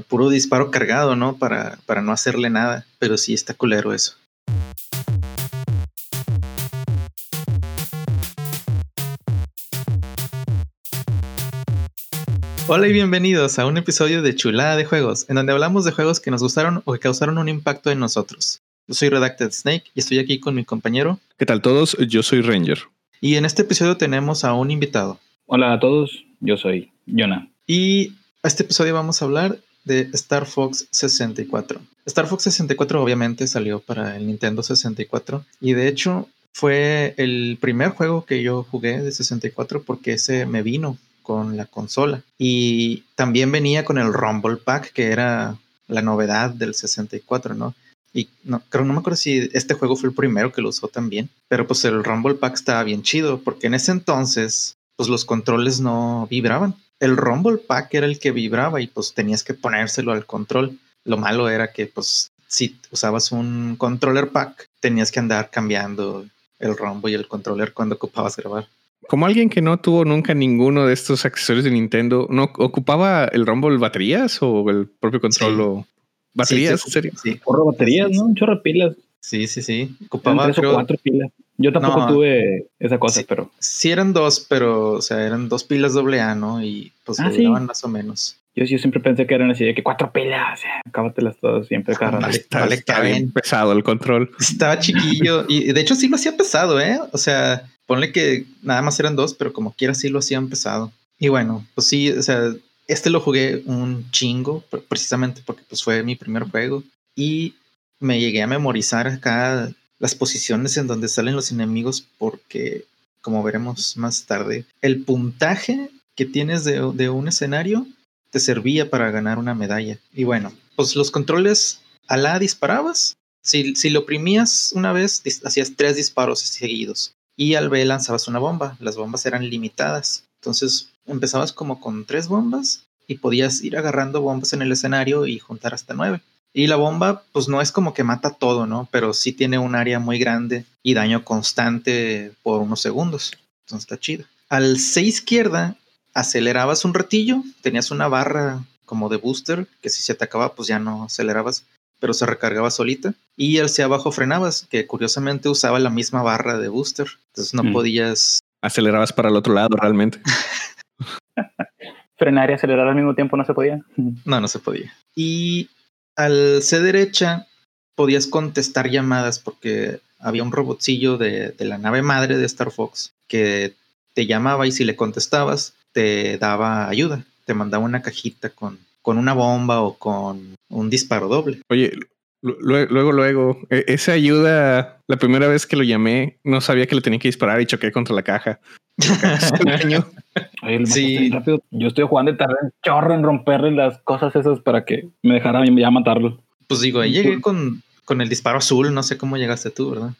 puro disparo cargado, ¿no? Para, para no hacerle nada. Pero sí está culero eso. Hola y bienvenidos a un episodio de Chulada de Juegos, en donde hablamos de juegos que nos gustaron o que causaron un impacto en nosotros. Yo soy Redacted Snake y estoy aquí con mi compañero. ¿Qué tal todos? Yo soy Ranger. Y en este episodio tenemos a un invitado. Hola a todos, yo soy Jonah. Y a este episodio vamos a hablar de Star Fox 64. Star Fox 64 obviamente salió para el Nintendo 64 y de hecho fue el primer juego que yo jugué de 64 porque ese me vino con la consola. Y también venía con el Rumble Pack, que era la novedad del 64, ¿no? Y no, creo, no me acuerdo si este juego fue el primero que lo usó también, pero pues el Rumble Pack estaba bien chido, porque en ese entonces, pues los controles no vibraban. El Rumble Pack era el que vibraba y pues tenías que ponérselo al control. Lo malo era que pues si usabas un controller pack, tenías que andar cambiando el Rumble y el controller cuando ocupabas grabar como alguien que no tuvo nunca ninguno de estos accesorios de Nintendo, ¿no ocupaba el Rumble baterías o el propio control o baterías? Sí, sí, sí. baterías, ¿no? Un chorro de pilas. Sí, sí, sí. Ocupaba tres o cuatro pilas. Yo tampoco tuve esa cosa, pero. Sí, eran dos, pero, o sea, eran dos pilas doble A, ¿no? Y pues ah, más o menos. Yo, yo siempre pensé que eran así de que cuatro pilas, acábatelas todas siempre, cara. está, bien pesado el control. Estaba chiquillo y de hecho sí lo hacía pesado, ¿eh? O sea, ponle que nada más eran dos, pero como quiera sí lo hacían pesado. Y bueno, pues sí, o sea, este lo jugué un chingo, precisamente porque pues fue mi primer juego. Y me llegué a memorizar acá las posiciones en donde salen los enemigos porque, como veremos más tarde, el puntaje que tienes de, un escenario te servía para ganar una medalla. Y bueno, pues los controles a la disparabas. Si, si lo oprimías una vez, hacías tres disparos seguidos y al B lanzabas una bomba. Las bombas eran limitadas. Entonces empezabas como con tres bombas y podías ir agarrando bombas en el escenario y juntar hasta nueve. Y la bomba, pues no es como que mata todo, ¿no? Pero sí tiene un área muy grande y daño constante por unos segundos. Entonces está chido. Al C izquierda, acelerabas un ratillo, tenías una barra como de booster, que si se atacaba, pues ya no acelerabas pero se recargaba solita. Y hacia abajo frenabas, que curiosamente usaba la misma barra de booster. Entonces no mm. podías. Acelerabas para el otro lado realmente. Frenar y acelerar al mismo tiempo no se podía. No, no se podía. Y al C derecha podías contestar llamadas porque había un robotcillo de, de la nave madre de Star Fox que te llamaba y si le contestabas te daba ayuda, te mandaba una cajita con con una bomba o con un disparo doble. Oye, luego, luego, e, esa ayuda, la primera vez que lo llamé, no sabía que le tenía que disparar y choqué contra la caja. sí. Yo estoy jugando y tardé un chorro en romperle las cosas esas para que me dejara ya matarlo. Pues digo, ahí llegué con, con el disparo azul, no sé cómo llegaste tú, ¿verdad?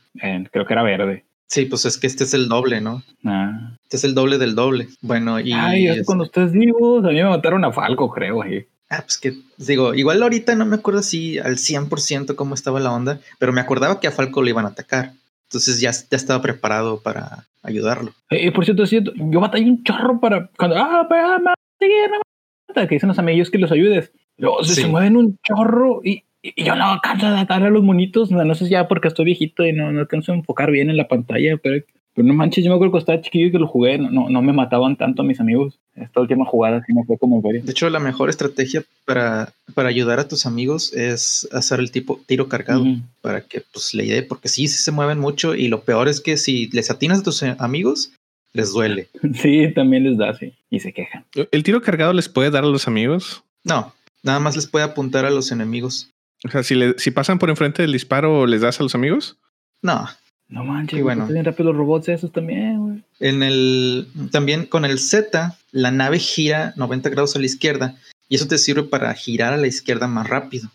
creo que era verde. Sí, pues es que este es el doble, ¿no? Ah. Este es el doble del doble. Bueno, y. Ay, es... cuando ustedes vivos, a mí me mataron a Falco, creo, ahí. Ah, pues que digo, igual ahorita no me acuerdo si al 100% cómo estaba la onda, pero me acordaba que a Falco le iban a atacar. Entonces ya, ya estaba preparado para ayudarlo. Eh, por cierto, yo batallé un chorro para. Cuando. Ah, para que dicen los amigos que los ayudes. se mueven un chorro y, y yo no alcanzo a atar a los monitos. No, sé si ya porque estoy viejito y no, no alcanzo a enfocar bien en la pantalla, pero, pero no manches, yo me acuerdo que estaba chiquillo y que lo jugué. No, no, me mataban tanto a mis amigos. Esta última jugada sí me fue como De hecho, la mejor estrategia para, para ayudar a tus amigos es hacer el tipo tiro cargado para que pues le dé, porque sí, sí se mueven mucho y lo peor es que si les atinas a tus amigos, les duele. Sí, también les da, sí. Y se quejan. ¿El tiro cargado les puede dar a los amigos? No, nada más les puede apuntar a los enemigos. O sea, si, le, si pasan por enfrente del disparo, ¿les das a los amigos? No. No manches, bueno. Tienen rápido los robots esos también, güey. En el, también con el Z, la nave gira 90 grados a la izquierda y eso te sirve para girar a la izquierda más rápido.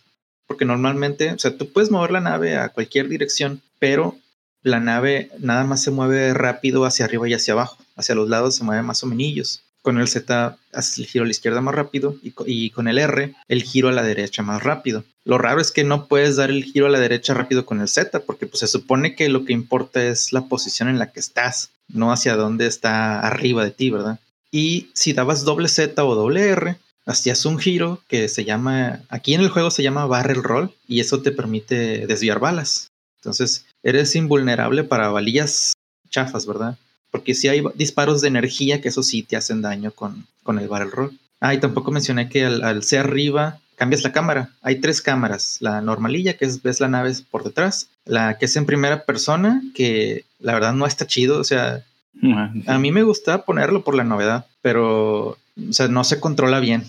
Porque normalmente, o sea, tú puedes mover la nave a cualquier dirección, pero la nave nada más se mueve rápido hacia arriba y hacia abajo. Hacia los lados se mueve más o menos. Con el Z haces el giro a la izquierda más rápido y, con el R el giro a la derecha más rápido. Lo raro es que no puedes dar el giro a la derecha rápido con el Z porque pues, se supone que lo que importa es la posición en la que estás, no hacia dónde está arriba de ti, ¿verdad? Y si dabas doble Z o doble R, hacías un giro que se llama, aquí en el juego se llama barrel roll y eso te permite desviar balas. Entonces, eres invulnerable para balillas chafas, ¿verdad? Porque si hay disparos de energía que eso sí te hacen daño con, con el barrel roll. Ah, y tampoco mencioné que al, al ser arriba cambias la cámara. Hay tres cámaras. La normalilla, que es ves la nave por detrás. La que es en primera persona, que la verdad no está chido. O sea, a mí me gusta ponerlo por la novedad, pero o sea, no se controla bien.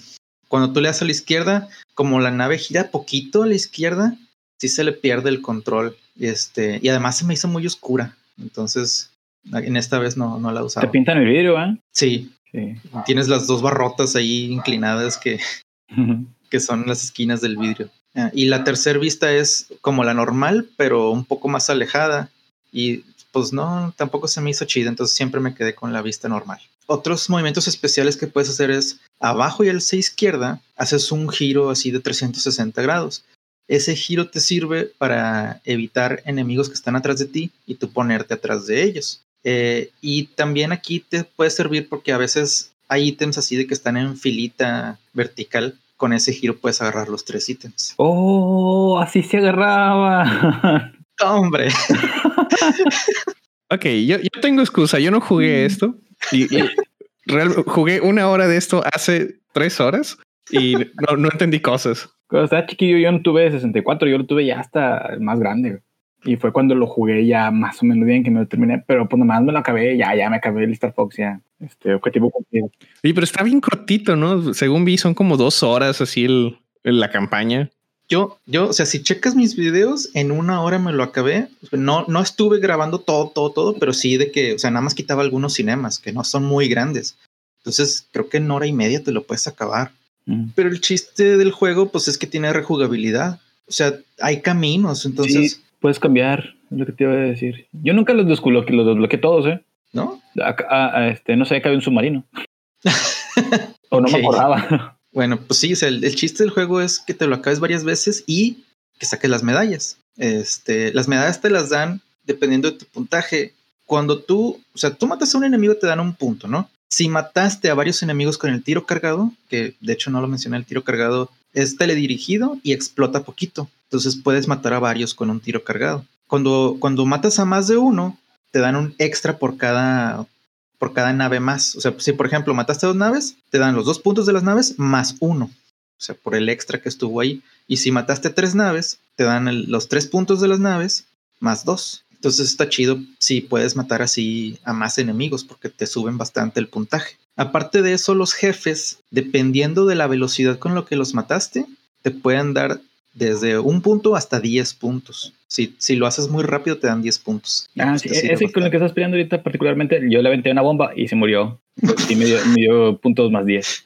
Cuando tú le das a la izquierda, como la nave gira poquito a la izquierda, sí se le pierde el control. Este, y además se me hizo muy oscura. Entonces, en esta vez no, no la usaba. Te pintan el vidrio, ¿eh? Sí. sí. Tienes las dos barrotas ahí inclinadas que, que son las esquinas del vidrio. Ah, y la tercera vista es como la normal, pero un poco más alejada. Y pues no, tampoco se me hizo chida, entonces siempre me quedé con la vista normal. Otros movimientos especiales que puedes hacer es abajo y al C izquierda, haces un giro así de 360 grados. Ese giro te sirve para evitar enemigos que están atrás de ti y tú ponerte atrás de ellos. Eh, y también aquí te puede servir porque a veces hay ítems así de que están en filita vertical con ese giro puedes agarrar los tres ítems. Oh, así se agarraba. Hombre. ok, yo, yo, tengo excusa. Yo no jugué mm. esto. Y, real, jugué una hora de esto hace tres horas y no, no entendí cosas. Cuando estaba chiquillo, yo no tuve 64, yo lo tuve ya hasta más grande. Y fue cuando lo jugué ya más o menos bien que me lo terminé, pero pues nomás me lo acabé, ya, ya me acabé el Star Fox, ya. Este objetivo cumplido. Oye, pero está bien cortito, ¿no? Según vi, son como dos horas así el, la campaña. Yo, yo, o sea, si checas mis videos, en una hora me lo acabé. No, no estuve grabando todo, todo, todo, pero sí de que, o sea, nada más quitaba algunos cinemas que no son muy grandes. Entonces, creo que en hora y media te lo puedes acabar. Mm. Pero el chiste del juego, pues es que tiene rejugabilidad. O sea, hay caminos, entonces. Sí, puedes cambiar, es lo que te iba a decir. Yo nunca los desbloqueé, los desbloqueé todos, ¿eh? ¿No? este, no sé, que había un submarino. o no me acordaba. Bueno, pues sí, el, el, chiste del juego es que te lo acabes varias veces y que saques las medallas. Este, las medallas te las dan dependiendo de tu puntaje. Cuando tú, o sea, tú matas a un enemigo te dan un punto, ¿no? Si mataste a varios enemigos con el tiro cargado, que de hecho no lo mencioné, el tiro cargado es teledirigido y explota poquito. Entonces puedes matar a varios con un tiro cargado. Cuando, cuando matas a más de uno, te dan un extra por cada, por cada nave más. O sea, si por ejemplo mataste dos naves, te dan los dos puntos de las naves más uno. O sea, por el extra que estuvo ahí. Y si mataste tres naves, te dan los tres puntos de las naves más dos. Entonces está chido si puedes matar así a más enemigos porque te suben bastante el puntaje. Aparte de eso, los jefes, dependiendo de la velocidad con lo que los mataste, te pueden dar desde un punto hasta 10 puntos. Si, si lo haces muy rápido, te dan 10 puntos. Ah, sí, ese con el que estás peleando ahorita, particularmente, yo le aventé una bomba y se murió. Y me dio, puntos más 10.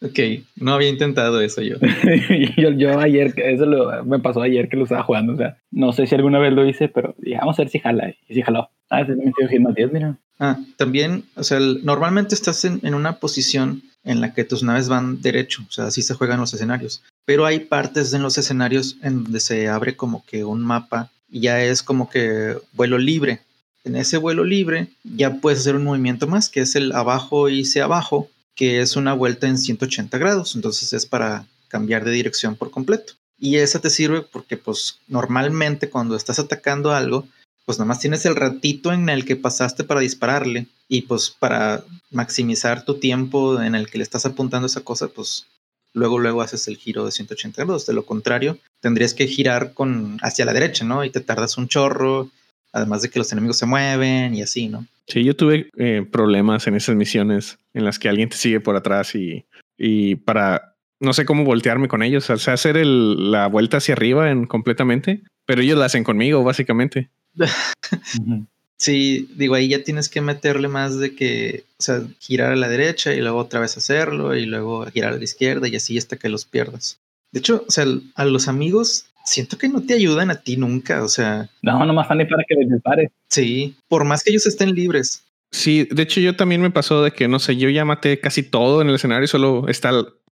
Ok, no había intentado eso yo. yo. yo. ayer, eso lo, me pasó ayer que lo estaba jugando. O sea, no sé si alguna vez lo hice, pero vamos a ver si jala. Y si jaló. Ah, ese me más 10, mira. Ah, también, o sea, normalmente estás en, en, una posición en la que tus naves van derecho, o sea, así se juegan los escenarios. Pero hay partes en los escenarios en donde se abre como que un mapa y ya es como que vuelo libre. En ese vuelo libre ya puedes hacer un movimiento más, que es el abajo y se abajo, que es una vuelta en 180 grados. Entonces es para cambiar de dirección por completo. Y esa te sirve porque pues normalmente cuando estás atacando algo, pues nada más tienes el ratito en el que pasaste para dispararle y pues para maximizar tu tiempo en el que le estás apuntando esa cosa, pues luego luego haces el giro de 180 grados. De lo contrario, tendrías que girar con hacia la derecha, ¿no? Y te tardas un chorro, además de que los enemigos se mueven y así, ¿no? Sí, yo tuve eh, problemas en esas misiones en las que alguien te sigue por atrás y, y para no sé cómo voltearme con ellos, o sea, hacer el, la vuelta hacia arriba en completamente, pero ellos la hacen conmigo, básicamente. Sí, digo, ahí ya tienes que meterle más de que, o sea, girar a la derecha y luego otra vez hacerlo y luego girar a la izquierda y así hasta que los pierdas. De hecho, o sea, a los amigos siento que no te ayudan a ti nunca, o sea. No, nomás están ahí para que les dispare. Sí, por más que ellos estén libres. Sí, de hecho yo también me pasó de que, no sé, yo ya maté casi todo en el escenario, solo está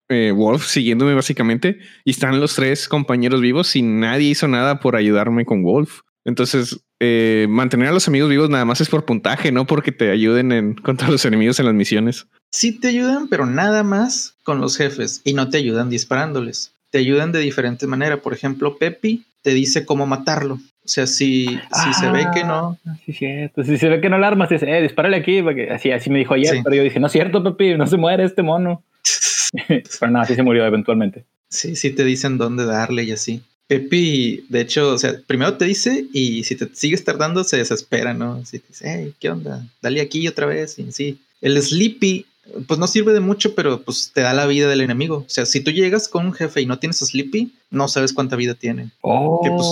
eh, Wolf siguiéndome básicamente y están los tres compañeros vivos y nadie hizo nada por ayudarme con Wolf. Entonces, eh, mantener a los amigos vivos nada más es por puntaje, no porque te ayuden en contra los enemigos en las misiones. Sí te ayudan, pero nada más con los jefes y no te ayudan disparándoles. Te ayudan de diferente manera. Por ejemplo, Pepi te dice cómo matarlo. O sea, si, si se ve que no. Ah, sí, cierto. Si se ve que no la armas, dice, eh, dispárale aquí. Porque así, así me dijo ayer, pero yo dije, no es cierto, Pepi, no se muere este mono. pero nada, sí se murió eventualmente. Sí, sí te dicen dónde darle y así. Pepi, de hecho, o sea, primero te dice y si te sigues tardando se desespera, ¿no? Si te dice, hey, ¿qué onda? Dale aquí otra vez. Y sí. El Sleepy, pues no sirve de mucho, pero pues te da la vida del enemigo. O sea, si tú llegas con un jefe y no tienes Sleepy, no sabes cuánta vida tiene. Oh. Que, pues,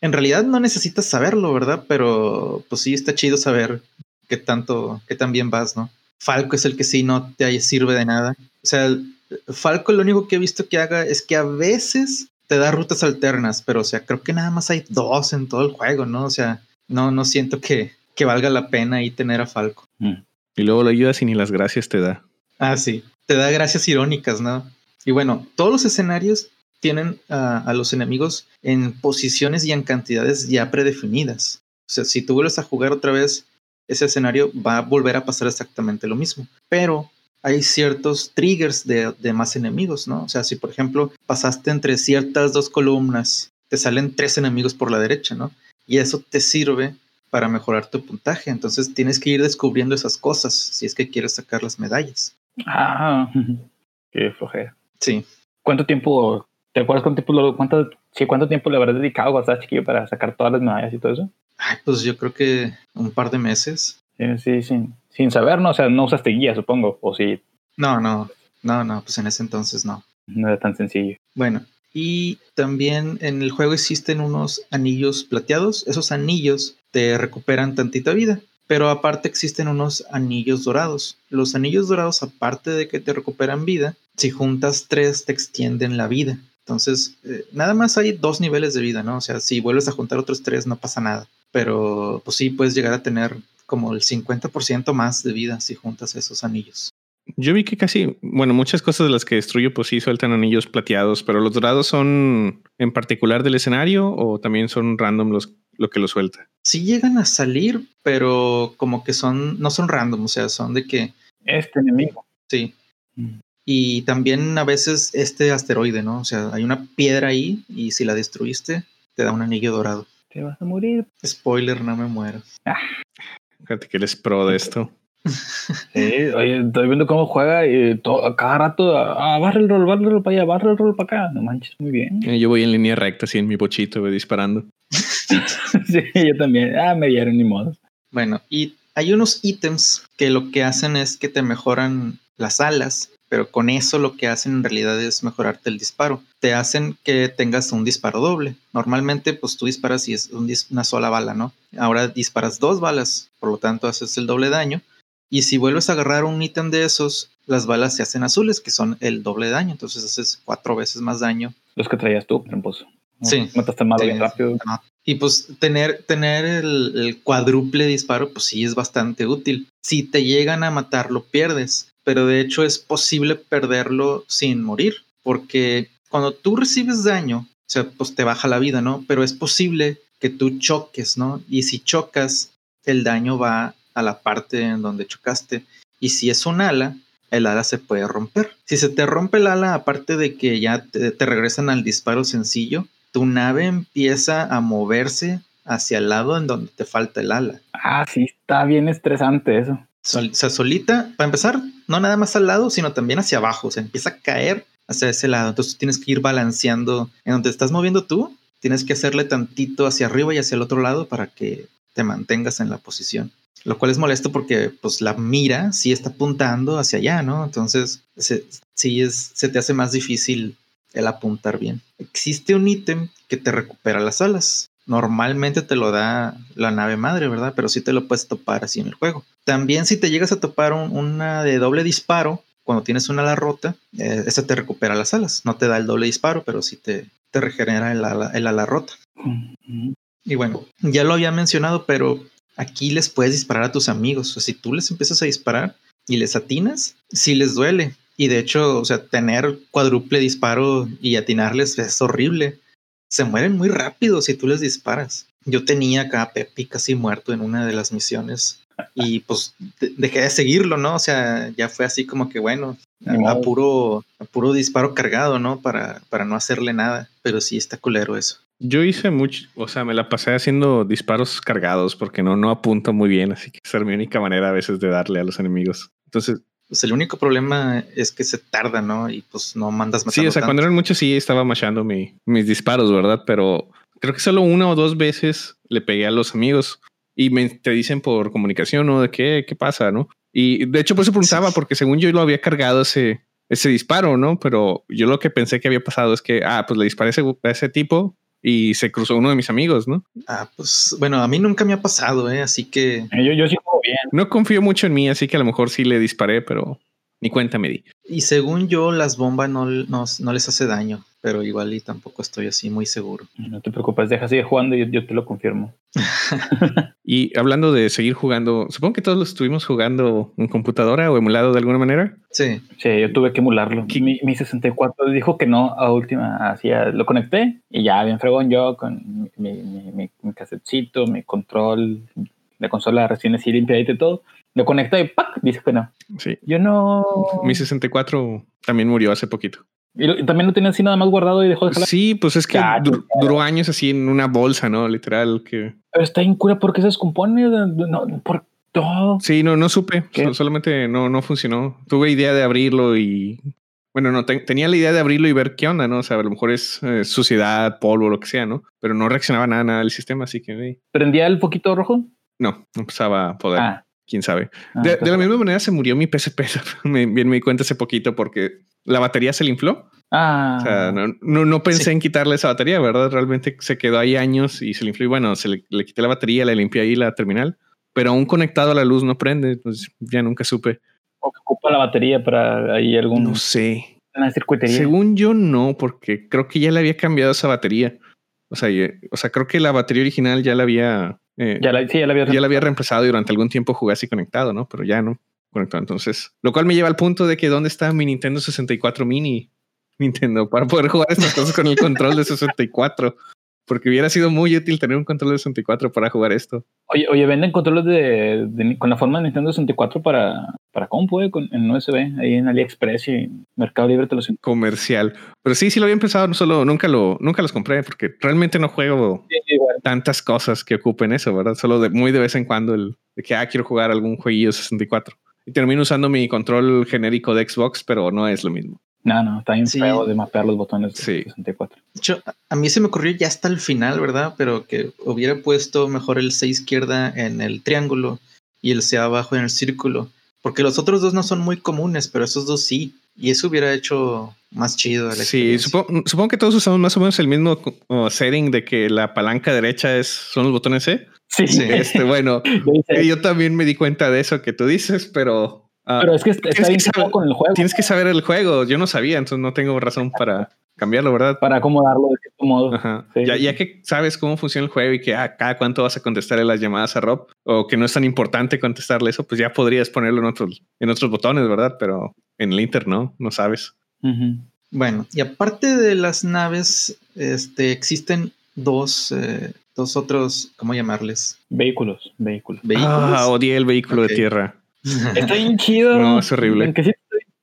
en realidad no necesitas saberlo, ¿verdad? Pero pues sí está chido saber qué tanto, qué tan bien vas, ¿no? Falco es el que sí no te sirve de nada. O sea, Falco lo único que he visto que haga es que a veces te da rutas alternas, pero o sea, creo que nada más hay dos en todo el juego, ¿no? O sea, no, no siento que, que valga la pena ahí tener a Falco. Mm. Y luego lo ayudas y ni las gracias te da. Ah, sí. Te da gracias irónicas, ¿no? Y bueno, todos los escenarios tienen a los enemigos en posiciones y en cantidades ya predefinidas. O sea, si tú vuelves a jugar otra vez ese escenario, va a volver a pasar exactamente lo mismo. Pero hay ciertos triggers de, de, más enemigos, ¿no? O sea, si por ejemplo pasaste entre ciertas dos columnas, te salen tres enemigos por la derecha, ¿no? Y eso te sirve para mejorar tu puntaje. Entonces tienes que ir descubriendo esas cosas si es que quieres sacar las medallas. Ah, qué flojera. Sí. ¿Cuánto tiempo ¿Te acuerdas cuánto tiempo, cuánto, sí, cuánto tiempo le habrás dedicado cuando estabas chiquillo para sacar todas las medallas y todo eso? Ay, pues yo creo que un par de meses. Sí, sí, sin, sin saber, ¿no? O sea, no usaste guía, supongo, o sí. No, no, no, no, pues en ese entonces no. No era tan sencillo. Bueno, y también en el juego existen unos anillos plateados. Esos anillos te recuperan tantita vida. Pero aparte existen unos anillos dorados. Los anillos dorados, aparte de que te recuperan vida, si juntas tres te extienden la vida. Entonces, eh, nada más hay dos niveles de vida, ¿no? O sea, si vuelves a juntar otros tres, no pasa nada. Pero, pues sí, puedes llegar a tener como el 50% más de vida si juntas esos anillos. Yo vi que casi, bueno, muchas cosas de las que destruyo, pues sí sueltan anillos plateados, pero los dorados son en particular del escenario o también son random los, lo que lo suelta. Sí llegan a salir, pero como que son, no son random, o sea, son de que. Este enemigo. Sí. Mm. Y también a veces este asteroide, ¿no? O sea, hay una piedra ahí y si la destruiste, te da un anillo dorado. Te vas a morir. Spoiler, no me muero. Ah. Fíjate que eres pro de esto. sí, oye, estoy viendo cómo juega y todo, cada rato, ah, barra el rol, barra el rol para allá, barra el rol para acá. No manches, muy bien. Eh, yo voy en línea recta, así en mi bochito, voy disparando. sí, yo también. Ah, me dieron ni modo. Bueno, y hay unos ítems que lo que hacen es que te mejoran las alas pero con eso lo que hacen en realidad es mejorarte el disparo. Te hacen que tengas un disparo doble. Normalmente, pues tú disparas y es una sola bala, ¿no? Ahora disparas dos balas, por lo tanto haces el doble daño. Y si vuelves a agarrar un ítem de esos, las balas se hacen azules, que son el doble daño. Entonces haces cuatro veces más daño. Los que traías tú, tramposo. Sí. Mataste mal bien rápido. Y pues tener, tener el, el, cuádruple disparo, pues sí es bastante útil. Si te llegan a matar, lo pierdes pero de hecho es posible perderlo sin morir, porque cuando tú recibes daño, o sea, pues te baja la vida, ¿no? Pero es posible que tú choques, ¿no? Y si chocas, el daño va a la parte en donde chocaste. Y si es un ala, el ala se puede romper. Si se te rompe el ala, aparte de que ya te, te regresan al disparo sencillo, tu nave empieza a moverse hacia el lado en donde te falta el ala. Ah, sí, está bien estresante eso o sea, solita, para empezar, no nada más al lado, sino también hacia abajo. O sea, empieza a caer hacia ese lado. Entonces tienes que ir balanceando en donde estás moviendo tú. Tienes que hacerle tantito hacia arriba y hacia el otro lado para que te mantengas en la posición. Lo cual es molesto porque pues la mira sí está apuntando hacia allá, ¿no? Entonces sí es, se te hace más difícil el apuntar bien. Existe un ítem que te recupera las alas normalmente te lo da la nave madre, ¿verdad? Pero sí te lo puedes topar así en el juego. También si te llegas a topar una de doble disparo, cuando tienes una ala rota, eh, esa te recupera las alas. No te da el doble disparo, pero sí te, te regenera el ala, el ala rota. Y bueno, ya lo había mencionado, pero aquí les puedes disparar a tus amigos. O sea, si tú les empiezas a disparar y les atinas, sí les duele. Y de hecho, o sea, tener cuádruple disparo y atinarles es horrible se mueren muy rápido si tú les disparas. Yo tenía acá a Pepi casi muerto en una de las misiones. y pues dejé de seguirlo, ¿no? O sea, ya fue así como que bueno, a, puro, puro disparo cargado, ¿no? Para, para no hacerle nada, pero sí está culero eso. Yo hice mucho, o sea, me la pasé haciendo disparos cargados porque no, no apunto muy bien, así que esa es mi única manera a veces de darle a los enemigos. Entonces, pues el único problema es que se tarda, ¿no? Y pues no mandas más. Sí, o sea, cuando eran muchos sí estaba machando mi, mis disparos, ¿verdad? Pero creo que solo una o dos veces le pegué a los amigos y me, te dicen por comunicación, ¿no? De qué, qué pasa, ¿no? Y de hecho, pues se preguntaba, porque según yo lo había cargado ese, ese disparo, ¿no? Pero yo lo que pensé que había pasado es que, ah, pues le disparé a ese tipo, y se cruzó uno de mis amigos, ¿no? Ah, pues bueno, a mí nunca me ha pasado, ¿eh? Así que... Yo, yo sí bien. No confío mucho en mí, así que a lo mejor sí le disparé, pero ni cuenta me di. Y según yo, las bombas no, no les hace daño pero igual y tampoco estoy así muy seguro. No te preocupes, deja seguir jugando y yo, te lo confirmo. y hablando de seguir jugando, supongo que todos lo estuvimos jugando en computadora o emulado de alguna manera. Sí. Sí, yo tuve que emularlo. Mi, mi 64 dijo que no a última, hacía, lo conecté y ya bien fregón yo con mi, mi, mi, casetcito, mi control, la consola recién así limpiadita y todo. Lo conecté y ¡pac! Dice que no. Sí. Yo no. Mi 64 también murió hace poquito. Y también lo tenía así nada más guardado y dejó de jalar. Sí, pues es que duró años así en una bolsa, ¿no? Literal. que Pero está en cura porque se descompone. No, por todo. Sí, no, no supe. solamente no, no funcionó. Tuve idea de abrirlo y. Bueno, no, tenía la idea de abrirlo y ver qué onda, ¿no? O sea, a lo mejor es eh, suciedad, polvo, lo que sea, ¿no? Pero no reaccionaba nada, nada el sistema, así que. ¿Prendía el poquito rojo? No, no empezaba a poder. Ah. Quién sabe. Ah, de, la misma manera se murió mi PSP. me, bien me di cuenta hace poquito porque la batería se le infló. Ah. O sea, no, no, pensé en quitarle esa batería, ¿verdad? Realmente se quedó ahí años y se le infló. Y bueno, se le, le quité la batería, le limpié ahí la terminal, pero aún conectado a la luz no prende. Pues ya nunca supe. ¿O que ocupa la batería para ahí algún. No sé. Una circuitería. Según yo, no, porque creo que ya le había cambiado esa batería. O sea, o sea, creo que la batería original ya la había. Eh, ya, la, sí, ya, la había ya la había reemplazado y durante algún tiempo jugué así conectado, ¿no? Pero ya no conectado. Entonces, lo cual me lleva al punto de que dónde está mi Nintendo 64 Mini Nintendo para poder jugar estas cosas con el control de 64. Porque hubiera sido muy útil tener un control de 64 para jugar esto. Oye, oye venden controles de, con la forma de Nintendo 64 para, para compu, eh, con, en USB, ahí en AliExpress y Mercado Libre te los Comercial. Pero sí, sí lo había empezado, solo, nunca lo, nunca los compré, porque realmente no juego tantas cosas que ocupen eso, ¿verdad? Solo de, muy de vez en cuando el de que ah, quiero jugar algún jueguillo 64. Y termino usando mi control genérico de Xbox, pero no es lo mismo. No, no, está bien feo de mapear los botones de 64. De hecho, a mí se me ocurrió ya hasta el final, ¿verdad? Pero que hubiera puesto mejor el C izquierda en el triángulo y el C abajo en el círculo. Porque los otros dos no son muy comunes, pero esos dos sí. Y eso hubiera hecho más chido. sí, supongo, que todos usamos más o menos el mismo setting de que la palanca derecha es, son los botones C. Sí. sí este, bueno, yo también me di cuenta de eso que tú dices, pero Ah, pero es que está bien con el juego. Tienes que saber el juego. Yo no sabía, entonces no tengo razón para cambiarlo, ¿verdad? Para acomodarlo de cierto modo. Ya, que sabes cómo funciona el juego y que a ah, cada cuánto vas a contestarle las llamadas a Rob, o que no es tan importante contestarle eso, pues ya podrías ponerlo en otros, en otros botones, ¿verdad? Pero en el Inter no, no sabes. Bueno, y aparte de las naves, este, existen dos, eh, dos otros, ¿cómo llamarles? Vehículos, vehículos. Ah, odié el vehículo de tierra. Está bien chido. No, es horrible.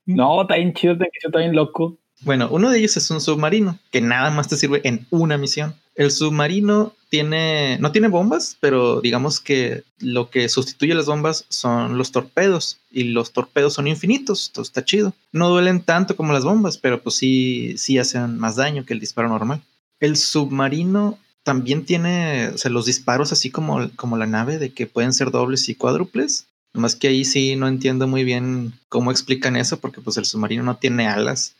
No, está bien chido, está bien loco. Bueno, uno de ellos es un submarino que nada más te sirve en una misión. El submarino tiene, no tiene bombas, pero digamos que lo que sustituye las bombas son los torpedos y los torpedos son infinitos, entonces está chido. No duelen tanto como las bombas, pero pues sí, sí hacen más daño que el disparo normal. El submarino también tiene, o sea, los disparos así como, como la nave de que pueden ser dobles y cuádruples, más que ahí sí no entiendo muy bien cómo explican eso, porque pues el submarino no tiene alas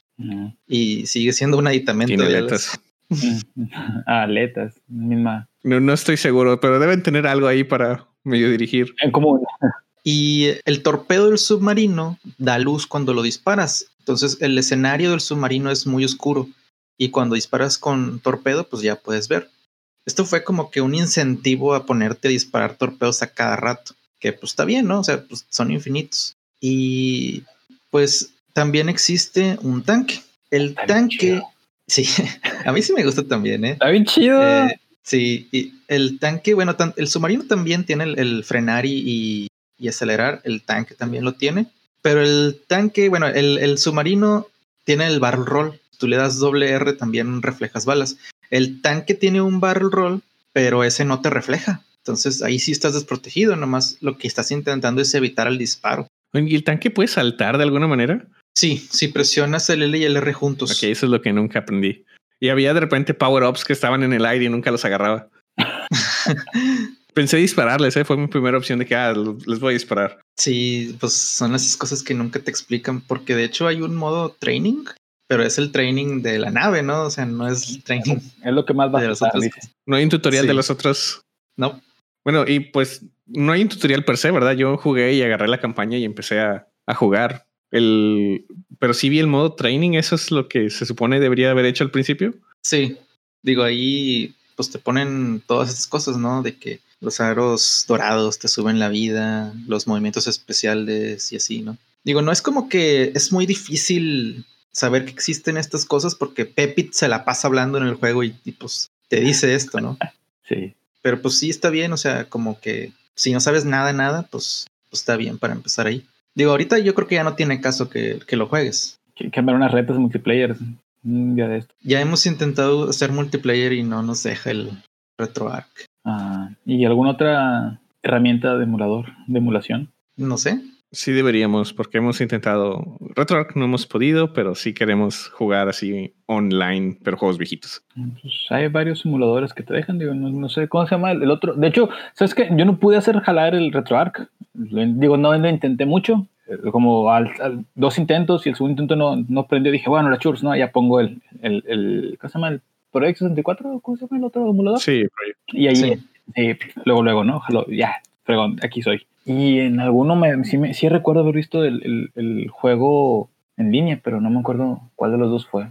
y sigue siendo un aditamento de aletas. aletas, misma. No, no estoy seguro, pero deben tener algo ahí para medio dirigir. En común. Y el torpedo del submarino da luz cuando lo disparas. Entonces el escenario del submarino es muy oscuro y cuando disparas con torpedo, pues ya puedes ver. Esto fue como que un incentivo a ponerte a disparar torpedos a cada rato que pues está bien, ¿no? O sea, pues son infinitos. Y pues también existe un tanque. El tanque, sí, a mí sí me gusta también, ¿eh? Está bien chido. Eh, sí, y el tanque, bueno, el submarino también tiene el, frenar y, y acelerar. El tanque también lo tiene. Pero el tanque, bueno, el, el submarino tiene el barrel roll. Tú le das doble R, también reflejas balas. El tanque tiene un barrel roll, pero ese no te refleja. Entonces ahí sí estás desprotegido, nomás lo que estás intentando es evitar el disparo. ¿Y el tanque puede saltar de alguna manera? Sí, si presionas el L y el R juntos. Ok, eso es lo que nunca aprendí. Y había de repente power-ups que estaban en el aire y nunca los agarraba. Pensé dispararles, ¿eh? fue mi primera opción de que ah, les voy a disparar. Sí, pues son esas cosas que nunca te explican, porque de hecho hay un modo training, pero es el training de la nave, ¿no? O sea, no es el training. Es lo que más va a pasar. No hay un tutorial de los otros. No. Bueno, y pues no hay un tutorial per se, ¿verdad? Yo jugué y agarré la campaña y empecé a, a jugar. El, pero sí vi el modo training, eso es lo que se supone debería haber hecho al principio. Sí, digo, ahí pues te ponen todas estas cosas, ¿no? De que los aros dorados te suben la vida, los movimientos especiales y así, ¿no? Digo, no es como que es muy difícil saber que existen estas cosas porque Pepit se la pasa hablando en el juego y, pues te dice esto, ¿no? Sí. Pero pues sí está bien, o sea, como que si no sabes nada, nada, pues, pues está bien para empezar ahí. Digo, ahorita yo creo que ya no tiene caso que, que lo juegues. Que cambiar unas retas multiplayer. de esto. Ya hemos intentado hacer multiplayer y no nos deja el RetroArch. Ah, ¿Y alguna otra herramienta de emulador, de emulación? No sé. Sí deberíamos, porque hemos intentado RetroArch, no hemos podido, pero sí queremos jugar así online, pero juegos viejitos. Pues hay varios simuladores que te dejan, digo, no, sé cómo se llama el, otro. De hecho, ¿sabes qué? Yo no pude hacer jalar el RetroArch. Digo, no lo intenté mucho, eh, como al, dos intentos y el segundo intento no, no prendió. Dije, bueno, la churros, ¿no? Ya pongo el, el, el ¿cómo se llama? El Project 64, ¿cómo se llama el otro emulador? Sí, Y ahí, sí. luego, luego, ¿no? ya, pregón, aquí soy. Y en alguno me, sí, me, sí recuerdo haber visto el, el, juego en línea, pero no me acuerdo cuál de los dos fue.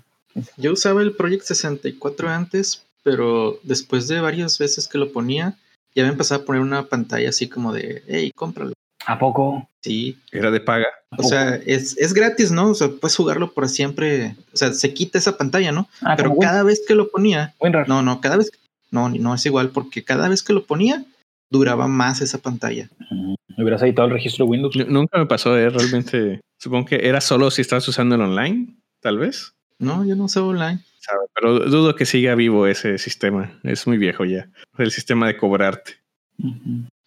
Yo usaba el Project 64 antes, pero después de varias veces que lo ponía, ya me empezaba a poner una pantalla así como de, hey, cómpralo. ¿A poco? Sí. Era de paga. O sea, es, es, gratis, ¿no? O sea, puedes jugarlo por siempre. O sea, se quita esa pantalla, ¿no? Ah, pero cada vez que lo ponía. No, no, cada vez. No, no es igual, porque cada vez que lo ponía, duraba más esa pantalla. Mm, ¿Hubieras editado el registro Windows? Nunca me pasó, ¿eh? Realmente. Supongo que era solo si estás usando el online, tal vez. No, yo no uso online. Pero dudo que siga vivo ese sistema. Es muy viejo ya. El sistema de cobrarte.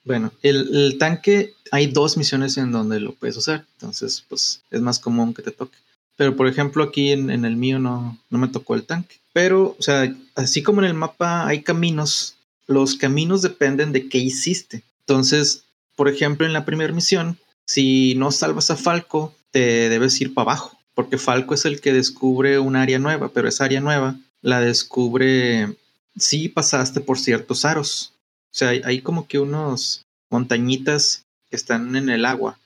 Bueno, el, tanque, hay dos misiones en donde lo puedes usar. Entonces, pues es más común que te toque. Pero, por ejemplo, aquí en, en el mío no, no me tocó el tanque. Pero, o sea, así como en el mapa hay caminos los caminos dependen de qué hiciste. Entonces, por ejemplo, en la primera misión, si no salvas a Falco, te debes ir para abajo, porque Falco es el que descubre un área nueva, pero esa área nueva la descubre si pasaste por ciertos aros. O sea, hay, como que unos montañitas que están en el agua.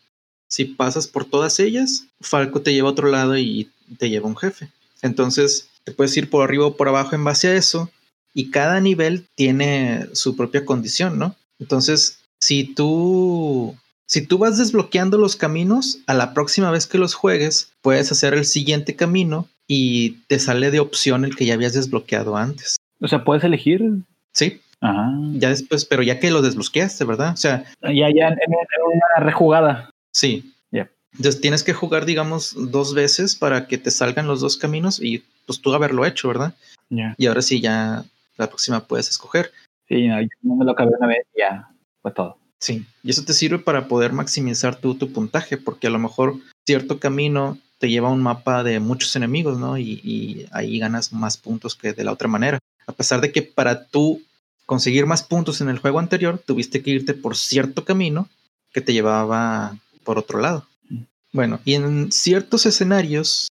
Si pasas por todas ellas, Falco te lleva a otro lado y te lleva un jefe. Entonces, te puedes ir por arriba o por abajo en base a eso y cada nivel tiene su propia condición, ¿no? Entonces, si tú, si tú vas desbloqueando los caminos, a la próxima vez que los juegues, puedes hacer el siguiente camino y te sale de opción el que ya habías desbloqueado antes. O sea, puedes elegir. Sí. Ajá. Ya después, pero ya que lo desbloqueaste, ¿verdad? O sea. Ya, ya en, una rejugada. Sí. Ya. Entonces tienes que jugar, digamos, dos veces para que te salgan los dos caminos y pues tú haberlo hecho, ¿verdad? Ya. Y ahora sí ya la próxima puedes escoger. Sí, no, me lo acabé una vez ya fue todo. Sí, y eso te sirve para poder maximizar tu, tu puntaje, porque a lo mejor cierto camino te lleva a un mapa de muchos enemigos, ¿no? Y, y, ahí ganas más puntos que de la otra manera. A pesar de que para tú conseguir más puntos en el juego anterior, tuviste que irte por cierto camino que te llevaba por otro lado. Mm. Bueno, y en ciertos escenarios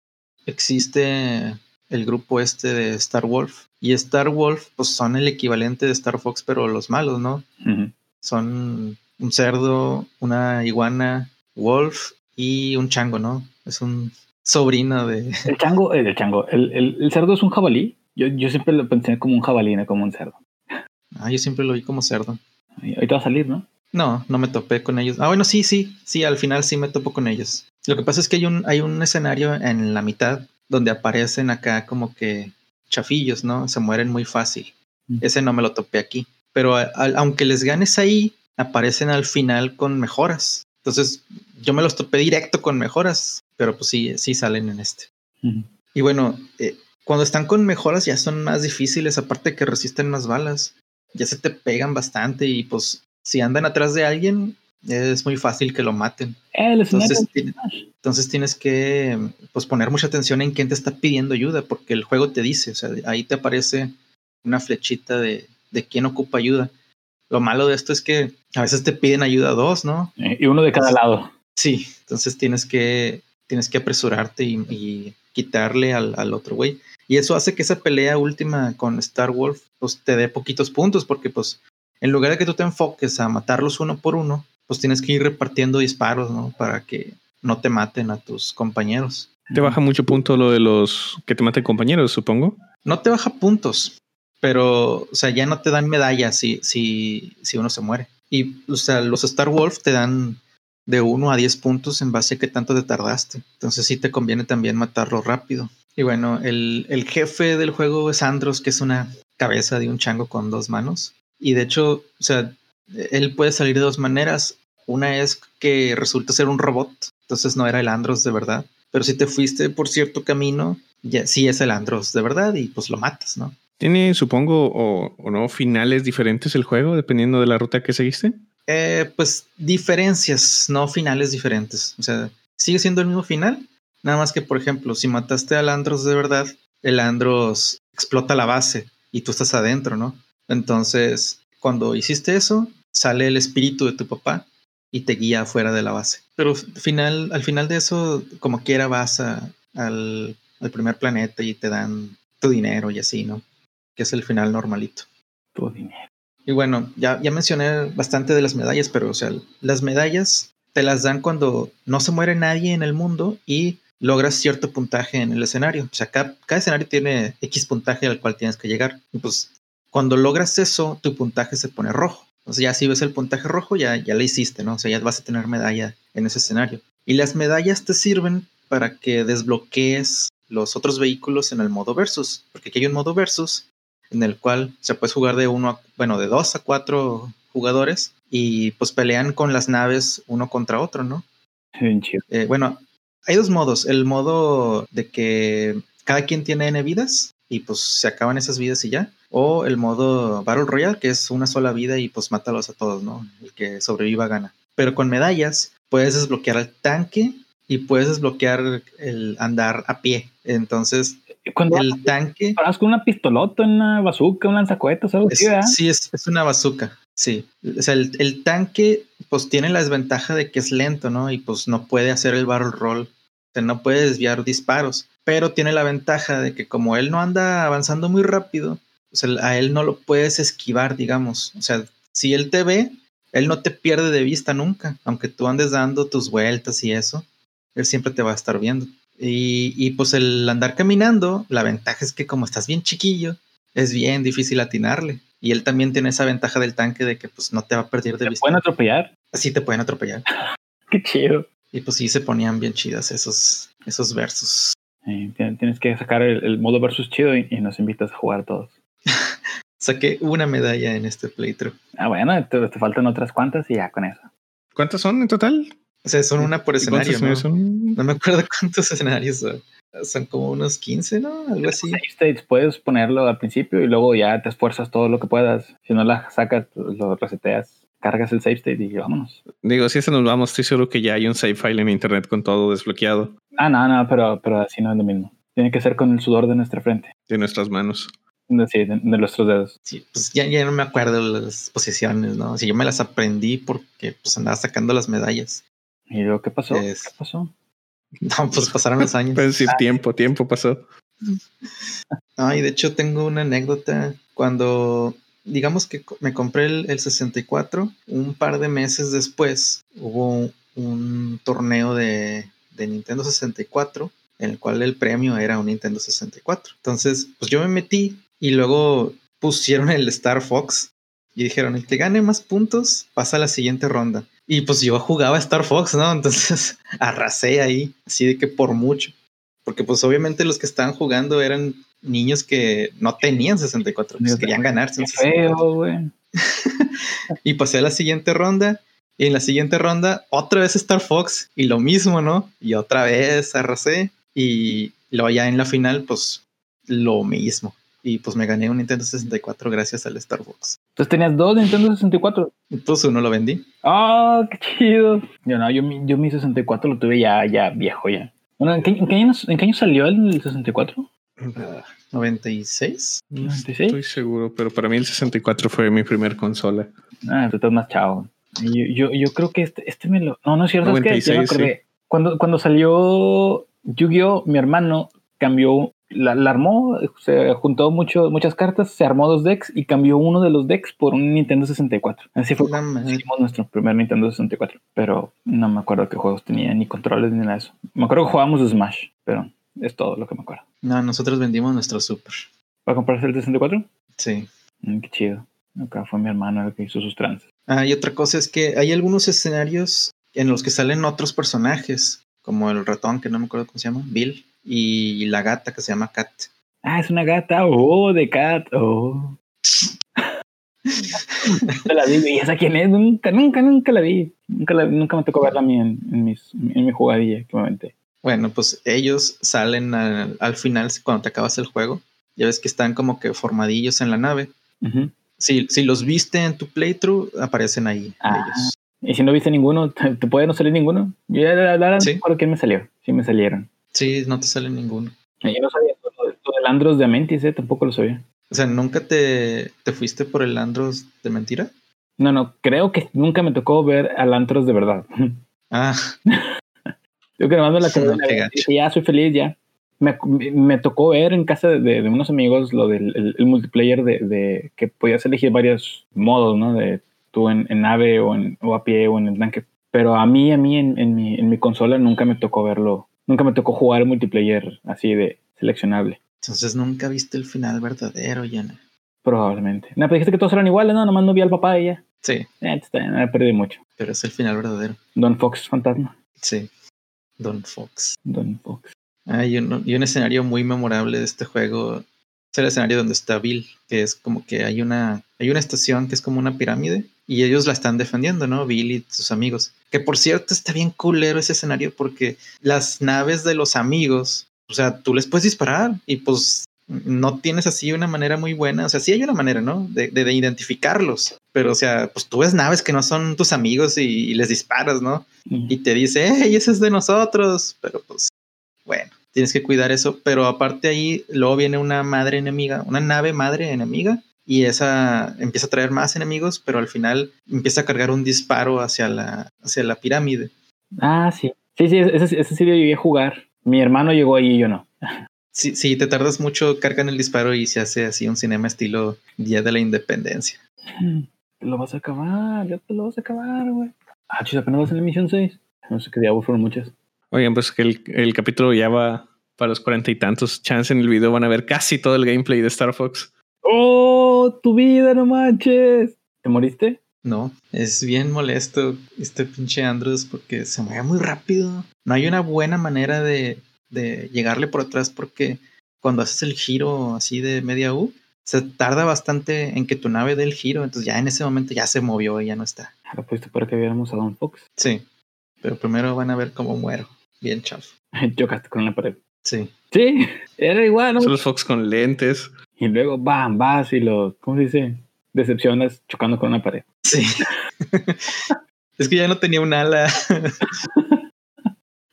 existe el grupo este de Star Wolf. Y Star Wolf, pues son el equivalente de Star Fox, pero los malos, ¿no? Son un cerdo, una iguana, wolf y un chango, ¿no? Es un sobrino de. El chango, el chango, el, el, cerdo es un jabalí. Yo, yo siempre lo pensé como un jabalí, no como un cerdo. Ah, yo siempre lo vi como cerdo. Ahorita va a salir, ¿no? No, no me topé con ellos. Ah, bueno, sí, sí, sí, al final sí me topo con ellos. Lo que pasa es que hay un, hay un escenario en la mitad donde aparecen acá como que chafillos, ¿no? Se mueren muy fácil. Mm. Ese no me lo topé aquí. Pero aunque les ganes ahí, aparecen al final con mejoras. Entonces, yo me los topé directo con mejoras, pero pues sí, sí salen en este. Y bueno, eh, cuando están con mejoras ya son más difíciles, aparte que resisten más balas. Ya se te pegan bastante y pues si andan atrás de alguien, es muy fácil que lo maten. Eh, entonces, entonces, tienes que pues, poner mucha atención en quién te está pidiendo ayuda, porque el juego te dice, o sea, ahí te aparece una flechita de, de quién ocupa ayuda. Lo malo de esto es que a veces te piden ayuda dos, ¿no? Eh, y uno de cada lado. Sí, entonces tienes que, tienes que apresurarte y, quitarle al, al otro güey. Y eso hace que esa pelea última con Star Wolf pues, te dé poquitos puntos, porque pues en lugar de que tú te enfoques a matarlos uno por uno, pues tienes que ir repartiendo disparos, ¿no? Para que no te maten a tus compañeros. Te baja mucho punto lo de los que te maten compañeros, supongo. No te baja puntos, pero, o sea, ya no te dan medallas si, si, si uno se muere. Y, o sea, los Star Wolf te dan de 1 a 10 puntos en base a qué tanto te tardaste. Entonces sí te conviene también matarlo rápido. Y bueno, el, el jefe del juego es Andros, que es una cabeza de un chango con dos manos. Y de hecho, o sea, él puede salir de dos maneras. Una es que resulta ser un robot, entonces no era el Andros de verdad. Pero si te fuiste por cierto camino, ya sí es el Andros de verdad y pues lo matas, ¿no? ¿Tiene, supongo, o, no, finales diferentes el juego, dependiendo de la ruta que seguiste? Eh, pues diferencias, no finales diferentes. O sea, sigue siendo el mismo final. Nada más que, por ejemplo, si mataste al Andros de verdad, el Andros explota la base y tú estás adentro, ¿no? Entonces, cuando hiciste eso, sale el espíritu de tu papá y te guía afuera de la base. Pero al final de eso, como quiera, vas al primer planeta y te dan tu dinero y así, ¿no? Que es el final normalito. Tu dinero. Y bueno, ya, ya mencioné bastante de las medallas, pero o sea, las medallas te las dan cuando no se muere nadie en el mundo y logras cierto puntaje en el escenario. O sea, cada, escenario tiene X puntaje al cual tienes que llegar. Y pues cuando logras eso, tu puntaje se pone rojo. O sea, ya si ves el puntaje rojo, ya, ya le hiciste, ¿no? O sea, ya vas a tener medalla en ese escenario. Y las medallas te sirven para que desbloquees los otros vehículos en el modo versus. Porque aquí hay un modo versus en el cual se puede jugar de uno, a, bueno, de dos a cuatro jugadores y pues pelean con las naves uno contra otro, ¿no? Eh, bueno, hay dos modos. El modo de que cada quien tiene N vidas y pues se acaban esas vidas y ya. O el modo Battle Royale, que es una sola vida y pues mátalos a todos, ¿no? El que sobreviva gana. Pero con medallas puedes desbloquear al tanque y puedes desbloquear el andar a pie. Entonces, cuando el tanque. Paras con una pistolota, una bazooka, un lanzacohetes, algo así, Sí, es, es, una bazooka. Sí. O sea, el, el, tanque, pues tiene la desventaja de que es lento, ¿no? Y pues no puede hacer el barrel roll. O sea, no puede desviar disparos. Pero tiene la ventaja de que como él no anda avanzando muy rápido, o sea, a él no lo puedes esquivar, digamos. O sea, si él te ve, él no te pierde de vista nunca. Aunque tú andes dando tus vueltas y eso, él siempre te va a estar viendo. Y, pues el andar caminando, la ventaja es que como estás bien chiquillo, es bien difícil atinarle. Y él también tiene esa ventaja del tanque de que pues no te va a perder de ¿Te vista. pueden atropellar? Sí, te pueden atropellar. Qué chido. Y pues sí se ponían bien chidas esos, esos versus. tienes que sacar el, modo versus chido y, nos invitas a jugar todos. Saqué una medalla en este playthrough. Ah, bueno, te, te faltan otras cuantas y ya con eso. ¿Cuántas son en total? O sea, son una por escenario, ¿no? Son? No me acuerdo cuántos escenarios son. Son como unos 15, ¿no? Algo así. States puedes ponerlo al principio y luego ya te esfuerzas todo lo que puedas. Si no la sacas, lo reseteas, cargas el save state y vámonos. Digo, si eso nos vamos, estoy seguro que ya hay un save file en internet con todo desbloqueado. Ah, no, no, pero, pero así no es lo mismo. Tiene que ser con el sudor de nuestra frente. De nuestras manos. Sí, de, nuestros dedos. Sí, pues ya, ya no me acuerdo las posiciones, ¿no? Si yo me las aprendí porque pues andaba sacando las medallas. ¿Y luego qué pasó? ¿Qué pasó? No, pues pasaron los años. Puedes decir tiempo, tiempo pasó. Ay, de hecho tengo una anécdota. Cuando, digamos que me compré el, 64, un par de meses después hubo un, torneo de, de, Nintendo 64 en el cual el premio era un Nintendo 64. Entonces, pues yo me metí y luego pusieron el Star Fox y dijeron, el que gane más puntos pasa a la siguiente ronda. Y pues yo jugaba Star Fox, ¿no? Entonces arrasé ahí, así de que por mucho. Porque pues obviamente los que estaban jugando eran niños que no tenían 64, pues querían ganarse. Y pasé a la siguiente ronda Y en la siguiente ronda, otra vez Star Fox y lo mismo, ¿no? Y otra vez arrasé. Y luego ya en la final, pues lo mismo. Y pues me gané un Nintendo 64 gracias al Star Fox. Entonces tenías dos Nintendo 64. Pues uno lo vendí. Ah, qué chido. Yo no, yo, mi- yo mi 64 lo tuve ya, ya viejo ya. Bueno, ¿en qué, en qué año, en qué año salió el 64? Ah, 96. No 96. estoy seguro, pero para mí el 64 fue mi primer consola. Ah, tú estás más chavo. Yo, yo, yo creo que este, este me lo. No, no es cierto, es que ya me 96, acordé. Cuando, cuando salió Yu-Gi-Oh!, mi hermano cambió, la, la armó, se juntó mucho, muchas cartas, se armó dos decks y cambió uno de los decks por un Nintendo 64. Así fue como hicimos nuestro primer Nintendo 64. Pero no me acuerdo qué juegos tenía, ni controles, ni nada de eso. Me acuerdo que jugábamos Smash, pero es todo lo que me acuerdo. No, nosotros vendimos nuestro Super. ¿Para comprarse el 64? Sí. Mm, qué chido. Acá fue mi hermano el que hizo sus trances. Ah, y otra cosa es que hay algunos escenarios en los que salen otros personajes, como el ratón, que no me acuerdo cómo se llama, Bill, y la gata que se llama Kat. Ah, es una gata. Oh, de cat. Oh. No la vi. ¿Y esa quién es? Nunca, nunca, nunca la vi. Nunca, la- nunca me tocó verla a mí en, en mis, en mi jugadilla que me aventé. Bueno, pues ellos salen al, al final cuando te acabas el juego. Ya ves que están como que formadillos en la nave. Si, si los viste en tu playthrough, aparecen ahí Ah. ellos. Y si no viste ninguno, ¿te, te puede no salir ninguno? Yo ya la verdad Sí. recuerdo quién me salió. Sí me salieron. Sí, no te sale ninguno. Yo no sabía lo del Andros de Amentis, eh, tampoco lo sabía. O sea, ¿nunca te, te fuiste por el Andros de mentira? No, no, creo que nunca me tocó ver al Antros de verdad. Ah, Yo que nomás me la gacho. Dije, ya soy feliz, ya. Me, me tocó ver en casa de, de unos amigos lo del el, el multiplayer de, de que podías elegir varios modos, ¿no? De tú en, en nave o, en, o a pie o en el tanque. Pero a mí, a mí en, en, mi, en mi consola nunca me tocó verlo. Nunca me tocó jugar multiplayer así de seleccionable. entonces nunca viste el final verdadero, Yana. Probablemente. No, pero dijiste que todos eran iguales, ¿no? Nomás no vi al papá de ella. Sí, Eh, me perdí mucho. pero es el final verdadero. Don Fox fantasma. Sí. Don Fox. Don Fox. Hay un, y un escenario muy memorable de este juego. Es el escenario donde está Bill, que es como que hay una, hay una estación que es como una pirámide y ellos la están defendiendo, ¿no? Bill y sus amigos. Que por cierto está bien culero ese escenario porque las naves de los amigos, o sea, tú les puedes disparar y pues no tienes así una manera muy buena. O sea, sí hay una manera, ¿no? De, de- de identificarlos. Pero, o sea, pues tú ves naves que no son tus amigos y- y les disparas, ¿no? y te dice, hey, ese es de nosotros. Pero pues, bueno, tienes que cuidar eso. Pero aparte ahí, luego viene una madre enemiga, una nave madre enemiga. Y esa empieza a traer más enemigos, pero al final empieza a cargar un disparo hacia la, hacia la pirámide. Ah, sí. Sí, sí, ese, ese sí lo llegué a jugar. Mi hermano llegó ahí y yo no. Si, si te tardas mucho, cargan el disparo y se hace así un cinema estilo Día de la Independencia. Te lo vas a acabar, ya te lo vas a acabar, güey. Ah, chis, apenas vas en la emisión 6. No sé qué diablos fueron muchas. Oigan, pues que el, el capítulo ya va para los cuarenta y tantos. Chance en el video van a ver casi todo el gameplay de Star Fox. ¡Oh, tu vida, no manches! ¿Te moriste? No, es bien molesto este pinche Andros porque se mueve muy rápido. No hay una buena manera de, de llegarle por atrás porque cuando haces el giro así de media U, se tarda bastante en que tu nave dé el giro. Entonces ya en ese momento ya se movió y ya no está. Lo pusiste para que viéramos a Don Fox. Sí, pero primero van a ver cómo muero. Bien chafo. Chocaste con la pared. Sí. Sí, era igual, ¿no? Son los Fox con lentes. Y luego, bam, vas y lo, ¿cómo se dice? Decepcionas chocando con una pared. Sí. es que ya no tenía un ala.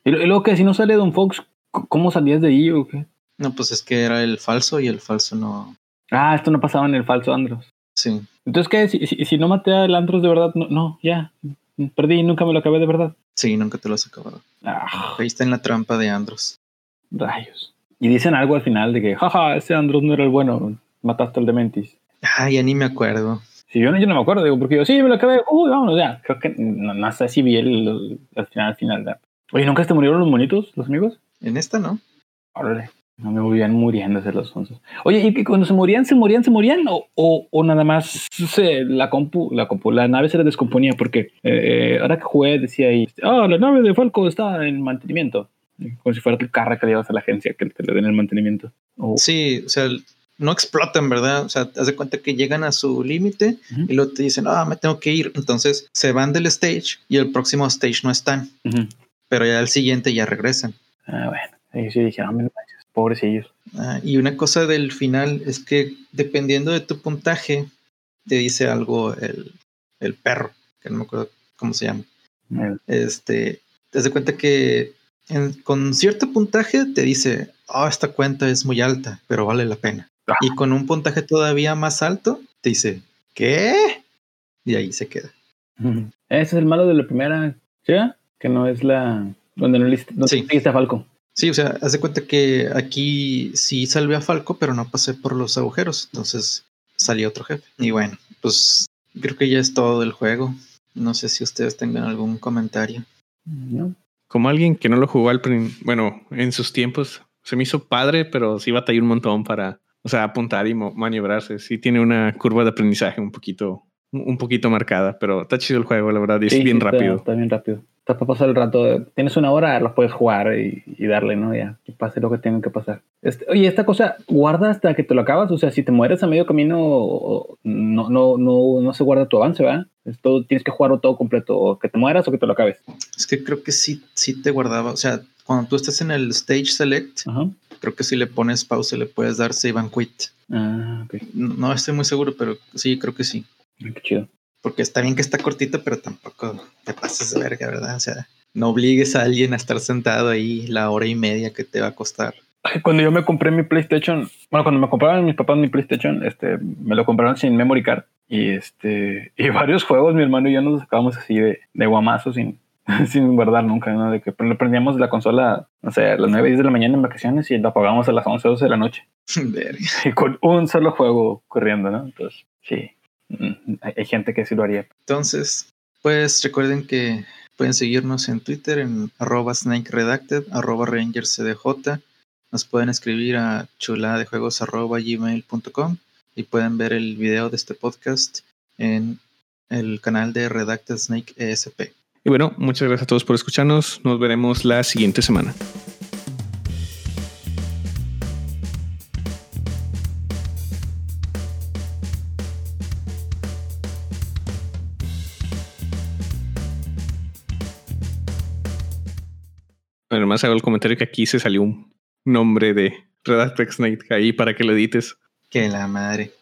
Y, luego que si no sale Don Fox, ¿cómo salías de ahí o qué? no, pues es que era el falso y el falso no. Ah, esto no pasaba en el falso Andros. Sí. Entonces, ¿qué? Si, si, si no maté al Andros de verdad, no, no, ya. Perdí y nunca me lo acabé de verdad. Sí, nunca te lo has acabado. Ah, Ahí está en la trampa de Andros. rayos. Y dicen algo al final de que, jaja, ese Andros no era el bueno, mataste al Dementis. Ah, ya ni me acuerdo. Si yo no, yo no me acuerdo, digo, porque yo sí, me lo acabé, uy, vámonos ya. Creo que no, no sé si vi el, el- al final, al final. ¿verdad? Oye, ¿nunca te murieron los monitos, los amigos? En esta no. Órale. No me movían muriéndose los onzos. Oye, ¿y que cuando se morían, se morían, se morían? ¿O, o, o nada más se, la compu, la compu, la nave se les descomponía? Porque eh, ahora que jugué decía ahí, ah, la nave de Falco está en mantenimiento. Como si fuera tu carro que le llevas a la agencia que te le den el mantenimiento. Sí, o sea, no explotan, ¿verdad? O sea, haz de cuenta que llegan a su límite y luego te dicen, ah, me tengo que ir. Entonces se van del stage y el próximo stage no están, pero ya el siguiente ya regresan. Ah, bueno, ellos sí dijeron, no pobrecillos. Ah, y una cosa del final es que dependiendo de tu puntaje, te dice algo el, el perro, que no me acuerdo cómo se llama. Este, te das cuenta que con cierto puntaje te dice, oh, esta cuenta es muy alta, pero vale la pena. Ah. Y con un puntaje todavía más alto, te dice, ¿qué? Y ahí se queda. Ese es el malo de la primera, ¿sí? Que no es la... Donde no, list, sí. a Falco. Sí, o sea, haz de cuenta que aquí sí salvé a Falco, pero no pasé por los agujeros. Entonces salió otro jefe. Y bueno, pues creo que ya es todo del juego. No sé si ustedes tengan algún comentario. No. Como alguien que no lo jugó al bueno, en sus tiempos, se me hizo padre, pero sí batallé un montón para, o sea, apuntar y maniobrarse. Sí tiene una curva de aprendizaje un poquito, un poquito marcada, pero está chido el juego, la verdad, y es bien rápido. Está bien rápido para pasar el rato. Tienes una hora, lo puedes jugar y, darle, ¿no? Ya, que pase lo que tenga que pasar. Este, oye, esta cosa, ¿guarda hasta que te lo acabas? O sea, si te mueres a medio camino, no, no, no, no se guarda tu avance, ¿verdad? todo, tienes que jugarlo todo completo, o que te mueras o que te lo acabes. Es que creo que sí, sí te guardaba. O sea, cuando tú estás en el stage select, creo que si le pones pausa le puedes dar save and quit. Ah, no, estoy muy seguro, pero sí, creo que sí. Ah, qué chido porque está bien que está cortito, pero tampoco te pases de verga, ¿verdad? O sea, no obligues a alguien a estar sentado ahí la hora y media que te va a costar. Cuando yo me compré mi PlayStation, bueno, cuando me compraron mis papás mi PlayStation, este, me lo compraron sin memory card y este, y varios juegos, mi hermano y yo nos sacábamos así de, de guamazo sin, sin guardar nunca, ¿no? De que prendíamos la consola, no sé, a las 9, 10 de la mañana en vacaciones y la apagamos a las 11, 12 de la noche. y con un solo juego corriendo, ¿no? Entonces, sí, hay gente que sí lo haría. Entonces, pues recuerden que pueden seguirnos en Twitter en arroba snake redacted, arroba rangerscdj. Nos pueden escribir a chuladejuegos arroba gmail.com y pueden ver el video de este podcast en el canal de Redacted Snake ESP. Y bueno, muchas gracias a todos por escucharnos. Nos veremos la siguiente semana. Además hago el comentario que aquí se salió un nombre de Redacted Snake ahí para que lo edites. Que la madre.